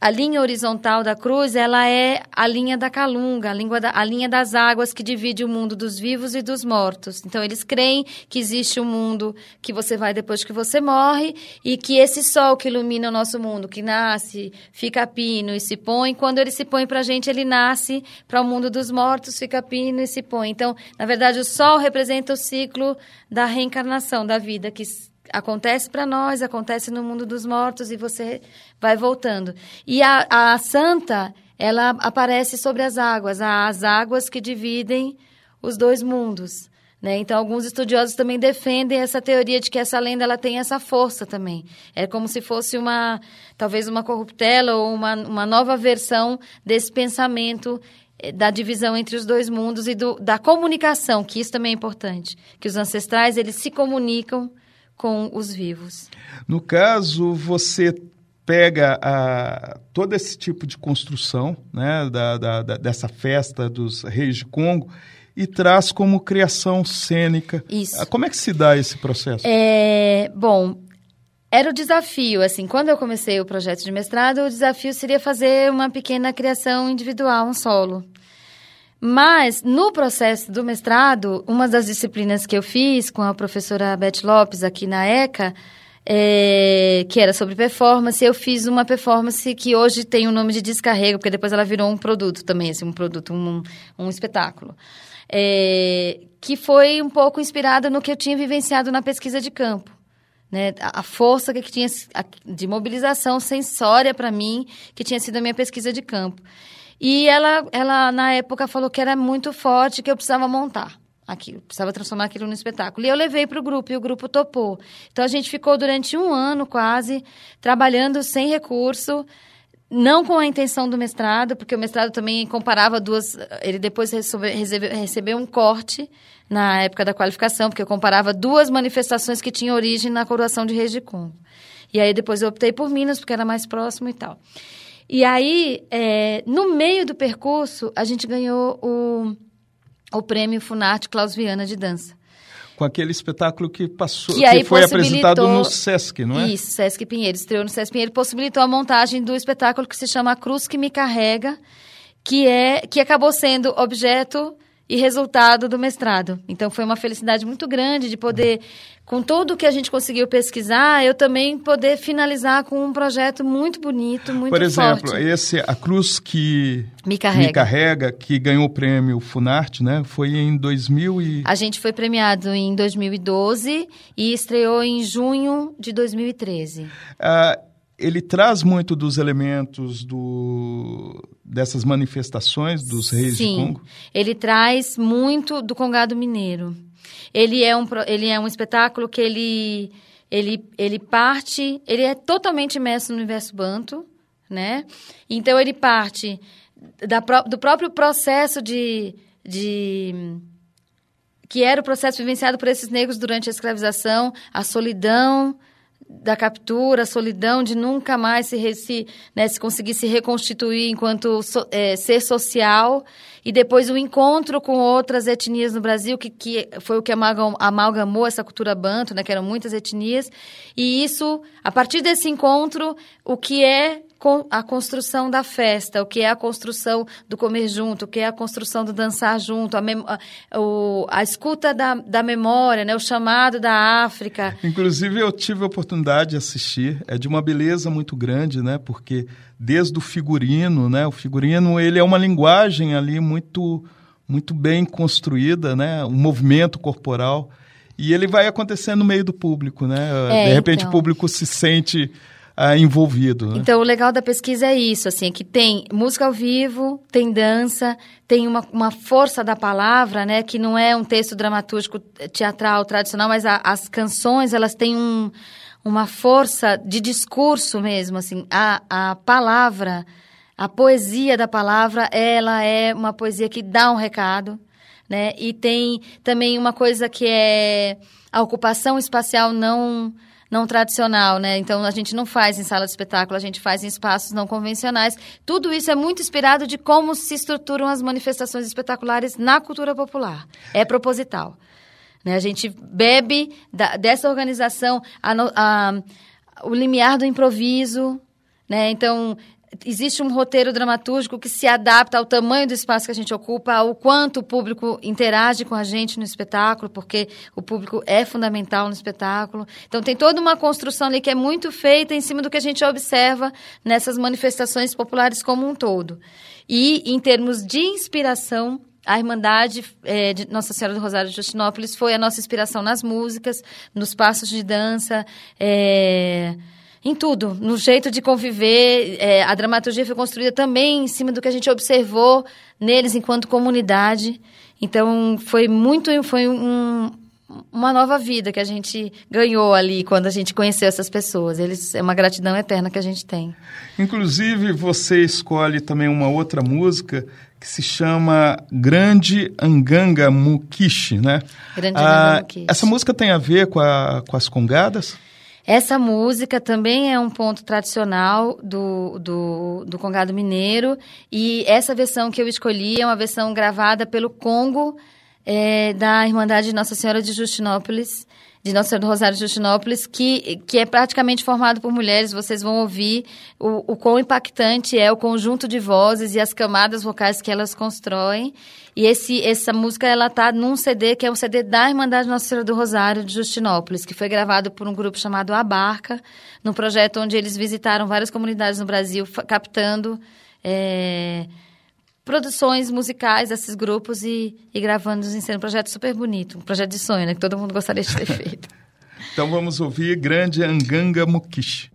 a linha horizontal da cruz, ela é a linha da calunga, a, da, a, linha das águas que divide o mundo dos vivos e dos mortos. Então, eles creem que existe um mundo que você vai depois que você morre e que esse sol que ilumina o nosso mundo, que nasce, fica pino e se põe, quando ele se põe para a gente, ele nasce para o mundo dos mortos, fica pino e se põe. Então, na verdade, o sol representa o ciclo da reencarnação da vida, que acontece para nós, acontece no mundo dos mortos e você vai voltando. E a, a santa, ela aparece sobre as águas, as águas que dividem os dois mundos. Né? Então, alguns estudiosos também defendem essa teoria de que essa lenda ela tem essa força também. É como se fosse uma, talvez uma corruptela ou uma, uma nova versão desse pensamento eh, da divisão entre os dois mundos e do, da comunicação, que isso também é importante. Que os ancestrais, eles se comunicam com os vivos. No caso, você pega a, todo esse tipo de construção né, da, da, da, dessa festa dos reis de Congo e traz como criação cênica. Isso. Ah, como é que se dá esse processo? É, bom, era o desafio, assim, quando eu comecei o projeto de mestrado, o desafio seria fazer uma pequena criação individual, um solo. Mas, no processo do mestrado, uma das disciplinas que eu fiz com a professora Beth Lopes aqui na ECA, é, que era sobre performance, eu fiz uma performance que hoje tem o nome de Descarrego, porque depois ela virou um produto também, assim, um produto, um, um espetáculo. É, que foi um pouco inspirada no que eu tinha vivenciado na pesquisa de campo. Né, a força que tinha de mobilização sensória para mim, que tinha sido a minha pesquisa de campo. E ela, ela, na época, falou que era muito forte, que eu precisava montar aquilo, precisava transformar aquilo no espetáculo. E eu levei para o grupo, e o grupo topou. Então, a gente ficou durante um ano, quase, trabalhando sem recurso, não com a intenção do mestrado, porque o mestrado também comparava duas... Ele depois recebeu, recebeu um corte na época da qualificação, porque eu comparava duas manifestações que tinham origem na coroação de Reis de Congo. E aí, depois eu optei por Minas, porque era mais próximo e tal. E aí, é, no meio do percurso, a gente ganhou o, o prêmio Funarte Klaus Viana de dança. Com aquele espetáculo que passou, que, que foi apresentado no Sesc, não é? Isso, Sesc Pinheiro, estreou no Sesc Pinheiro, possibilitou a montagem do espetáculo que se chama A Cruz que Me Carrega, que é que acabou sendo objeto e resultado do mestrado. Então foi uma felicidade muito grande de poder, com tudo que a gente conseguiu pesquisar, eu também poder finalizar com um projeto muito bonito, muito Por exemplo, forte. esse a cruz que me carrega. me carrega, que ganhou o prêmio Funarte, né? Foi em 2000 e A gente foi premiado em 2012 e estreou em junho de 2013. Ah, ele traz muito dos elementos do, dessas manifestações dos reis Sim, de Congo? ele traz muito do Congado Mineiro. Ele é um, ele é um espetáculo que ele, ele, ele parte... Ele é totalmente imerso no universo banto, né? Então, ele parte da, do próprio processo de, de... Que era o processo vivenciado por esses negros durante a escravização, a solidão da captura, a solidão de nunca mais se, se, né, se conseguir se reconstituir enquanto so, é, ser social. E depois o encontro com outras etnias no Brasil, que, que foi o que amalgamou essa cultura banto, né, que eram muitas etnias, e isso, a partir desse encontro, o que é a construção da festa, o que é a construção do comer junto, o que é a construção do dançar junto, a, a, o, a escuta da, da memória, né, o chamado da África. Inclusive, eu tive a oportunidade de assistir, é de uma beleza muito grande, né, porque desde o figurino, né, o figurino ele é uma linguagem ali muito, muito bem construída, né, um movimento corporal, e ele vai acontecer no meio do público, né, é, de repente então... o público se sente ah, envolvido. Né? Então, o legal da pesquisa é isso, assim, que tem música ao vivo, tem dança, tem uma, uma força da palavra, né, que não é um texto dramatúrgico teatral tradicional, mas a, as canções, elas têm um, uma força de discurso mesmo, assim, a, a palavra, a poesia da palavra, ela é uma poesia que dá um recado, né, e tem também uma coisa que é a ocupação espacial não não tradicional, né? Então a gente não faz em sala de espetáculo, a gente faz em espaços não convencionais. Tudo isso é muito inspirado de como se estruturam as manifestações espetaculares na cultura popular. É proposital. Né? A gente bebe da, dessa organização a, a, o limiar do improviso, né? Então, existe um roteiro dramatúrgico que se adapta ao tamanho do espaço que a gente ocupa, ao quanto o público interage com a gente no espetáculo, porque o público é fundamental no espetáculo. Então tem toda uma construção ali que é muito feita em cima do que a gente observa nessas manifestações populares como um todo. E em termos de inspiração, a Irmandade é, de Nossa Senhora do Rosário de Justinópolis foi a nossa inspiração nas músicas, nos passos de dança, é em tudo, no jeito de conviver. É, a dramaturgia foi construída também em cima do que a gente observou neles enquanto comunidade. Então, foi muito, foi um, uma nova vida que a gente ganhou ali quando a gente conheceu essas pessoas. Eles é uma gratidão eterna que a gente tem. Inclusive, você escolhe também uma outra música que se chama Grande Anganga Mukishi, né? Grande ah, Anganga Mukishi. Essa música tem a ver com, a, com as congadas? Essa música também é um ponto tradicional do, do, do Congado Mineiro. E essa versão que eu escolhi é uma versão gravada pelo Congo é, da Irmandade Nossa Senhora de Justinópolis, de Nossa Senhora do Rosário de Justinópolis, que, que é praticamente formado por mulheres. Vocês vão ouvir o, o quão impactante é o conjunto de vozes e as camadas vocais que elas constroem. E esse, essa música, ela tá num CD que é um CD da Irmandade Nossa Senhora do Rosário de Justinópolis, que foi gravado por um grupo chamado A Barca, num projeto onde eles visitaram várias comunidades no Brasil, captando é, produções musicais desses grupos e, e gravando em cena. Um projeto super bonito, um projeto de sonho, né? Que todo mundo gostaria de ter feito. então vamos ouvir Grande Anganga Mukishi.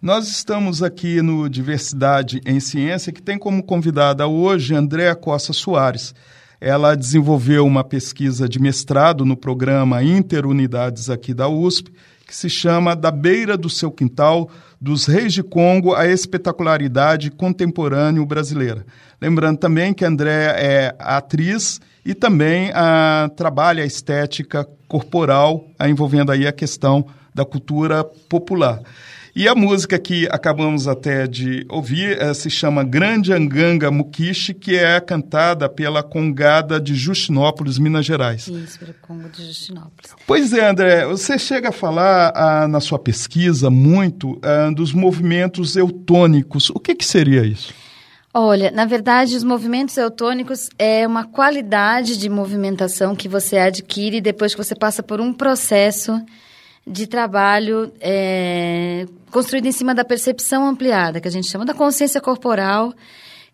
Nós estamos aqui no Diversidade em Ciência, que tem como convidada hoje Andréa Costa Soares. Ela desenvolveu uma pesquisa de mestrado no programa Interunidades aqui da USP, que se chama Da Beira do Seu Quintal, dos Reis de Congo à Espetacularidade Contemporânea Brasileira. Lembrando também que a Andréa é atriz e também ah, trabalha a estética corporal, ah, envolvendo aí a questão da cultura popular. E a música que acabamos até de ouvir uh, se chama Grande Anganga Mukishi, que é cantada pela Congada de Justinópolis, Minas Gerais. Isso, pelo Congo de Justinópolis. Pois é, André, você chega a falar uh, na sua pesquisa muito uh, dos movimentos eutônicos. O que, que seria isso? Olha, na verdade, os movimentos eutônicos é uma qualidade de movimentação que você adquire depois que você passa por um processo de trabalho é, construído em cima da percepção ampliada, que a gente chama da consciência corporal,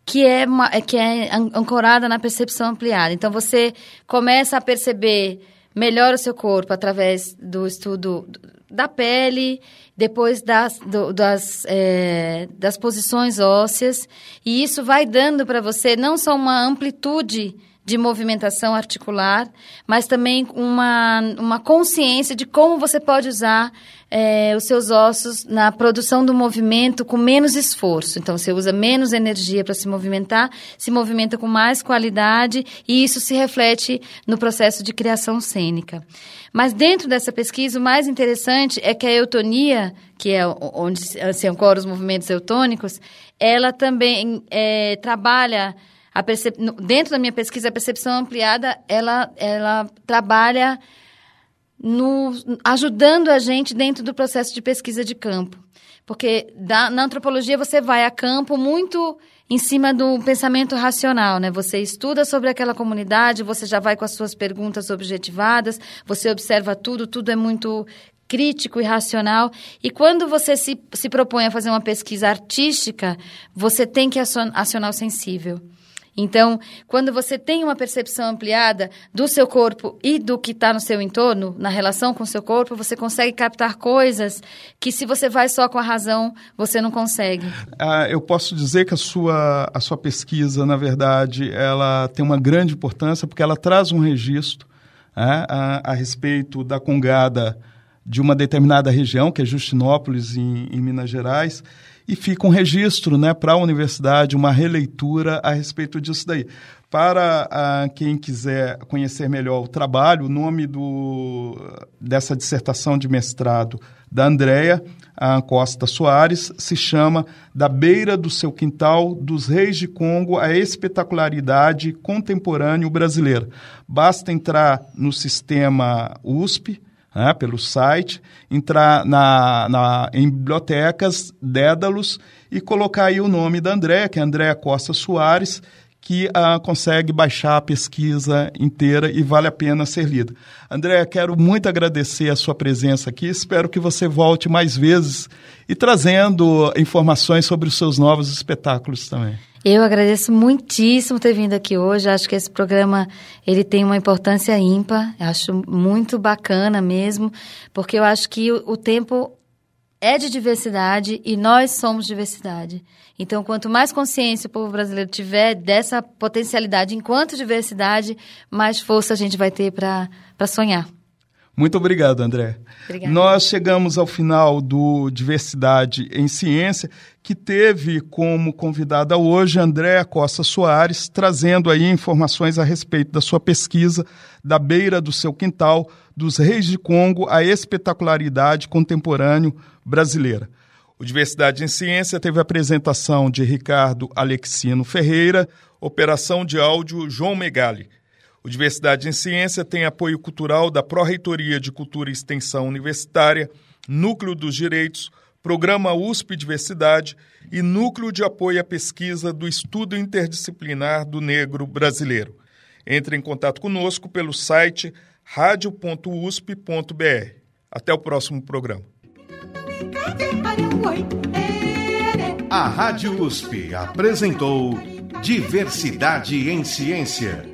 que é, uma, é, que é ancorada na percepção ampliada. Então, você começa a perceber melhor o seu corpo através do estudo da pele, depois das, do, das, é, das posições ósseas, e isso vai dando para você não só uma amplitude de movimentação articular, mas também uma, uma consciência de como você pode usar é, os seus ossos na produção do movimento com menos esforço. Então, você usa menos energia para se movimentar, se movimenta com mais qualidade e isso se reflete no processo de criação cênica. Mas dentro dessa pesquisa, o mais interessante é que a eutonia, que é onde se ancoram os movimentos eutônicos, ela também é, trabalha percep... dentro da minha pesquisa, a percepção ampliada, ela, ela trabalha no, ajudando a gente dentro do processo de pesquisa de campo. Porque da, na antropologia você vai a campo muito em cima do pensamento racional, né? Você estuda sobre aquela comunidade, você já vai com as suas perguntas objetivadas, você observa tudo, tudo é muito crítico e racional. E quando você se, se propõe a fazer uma pesquisa artística, você tem que acionar o sensível. Então, quando você tem uma percepção ampliada do seu corpo e do que está no seu entorno, na relação com o seu corpo, você consegue captar coisas que, se você vai só com a razão, você não consegue. Ah, eu posso dizer que a sua, a sua pesquisa, na verdade, ela tem uma grande importância porque ela traz um registro né, a, a respeito da congada de uma determinada região, que é Justinópolis, em, em Minas Gerais, e fica um registro né, para a universidade, uma releitura a respeito disso daí. Para uh, quem quiser conhecer melhor o trabalho, o nome do, dessa dissertação de mestrado da Andrea Costa Soares se chama Da Beira do Seu Quintal, dos Reis de Congo, a Espetacularidade Contemporâneo Brasileira. Basta entrar no sistema USP, né, pelo site, entrar na, na, em bibliotecas, Dédalos, e colocar aí o nome da Andréa, que é Andréa Costa Soares, que uh, consegue baixar a pesquisa inteira e vale a pena ser lida. Andréa, quero muito agradecer a sua presença aqui, espero que você volte mais vezes e trazendo informações sobre os seus novos espetáculos também. Eu agradeço muitíssimo ter vindo aqui hoje. Acho que esse programa ele tem uma importância ímpar. Acho muito bacana mesmo, porque eu acho que o, tempo é de diversidade e nós somos diversidade. Então, quanto mais consciência o povo brasileiro tiver dessa potencialidade enquanto diversidade, mais força a gente vai ter para sonhar. Muito obrigado, André. Obrigada. Nós chegamos ao final do Diversidade em Ciência, que teve como convidada hoje Andréa Costa Soares, trazendo aí informações a respeito da sua pesquisa da beira do seu quintal, dos reis de Congo, a espetacularidade contemporâneo brasileira. O Diversidade em Ciência teve a apresentação de Ricardo Alexino Ferreira, operação de áudio João Megali. O Diversidade em Ciência tem apoio cultural da Pró-Reitoria de Cultura e Extensão Universitária, Núcleo dos Direitos, Programa USP Diversidade e Núcleo de Apoio à Pesquisa do Estudo Interdisciplinar do Negro Brasileiro. Entre em contato conosco pelo site radio.usp.br. Até o próximo programa. A Rádio USP apresentou Diversidade em Ciência